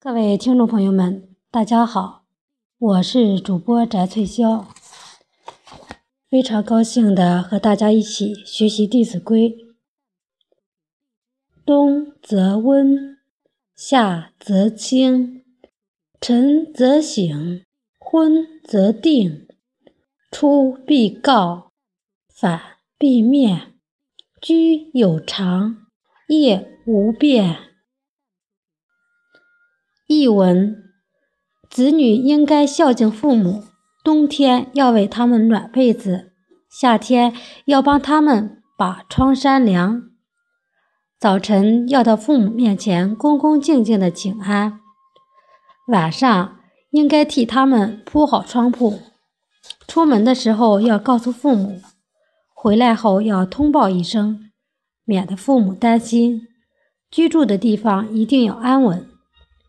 各位听众朋友们，大家好，我是主播翟翠霄，非常高兴的和大家一起学习《弟子规》。冬则温，夏则清，晨则省，昏则定，出必告，反必面，居有常，业无变。译文：子女应该孝敬父母，冬天要为他们暖被子，夏天要帮他们把窗扇凉，早晨要到父母面前恭恭敬敬的请安，晚上应该替他们铺好床铺，出门的时候要告诉父母，回来后要通报一声，免得父母担心。居住的地方一定要安稳。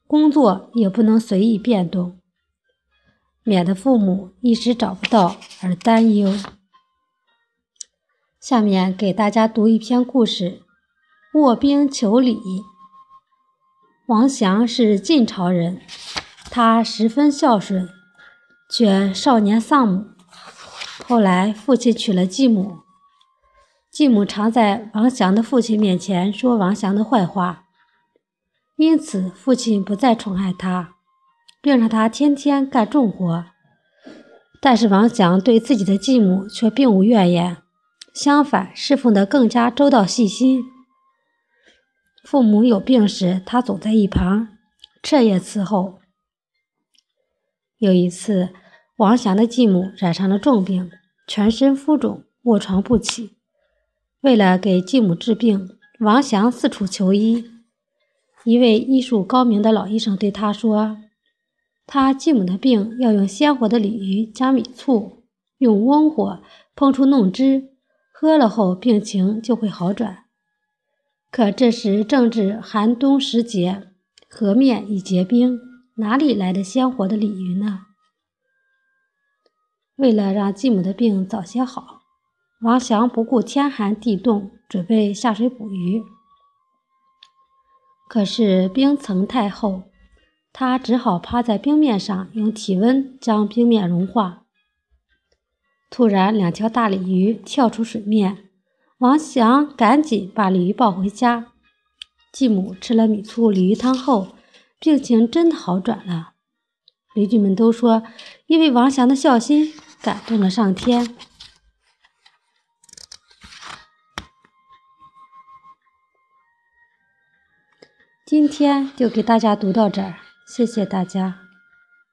工作也不能随意变动，免得父母一时找不到而担忧。下面给大家读一篇故事：卧冰求鲤。王祥是晋朝人，他十分孝顺，却少年丧母。后来父亲娶了继母，继母常在王祥的父亲面前说王祥的坏话。因此，父亲不再宠爱他，并让他天天干重活。但是，王祥对自己的继母却并无怨言，相反，侍奉得更加周到细心。父母有病时，他总在一旁彻夜伺候。有一次，王祥的继母染上了重病，全身浮肿，卧床不起。为了给继母治病，王祥四处求医。一位医术高明的老医生对他说：“他继母的病要用鲜活的鲤鱼加米醋，用温火烹出弄汁，喝了后病情就会好转。可这时正值寒冬时节，河面已结冰，哪里来的鲜活的鲤鱼呢？”为了让继母的病早些好，王祥不顾天寒地冻，准备下水捕鱼。可是冰层太厚，他只好趴在冰面上，用体温将冰面融化。突然，两条大鲤鱼跳出水面，王祥赶紧把鲤鱼抱回家。继母吃了米醋鲤鱼汤后，病情真的好转了。邻居们都说，因为王祥的孝心感动了上天。今天就给大家读到这儿，谢谢大家。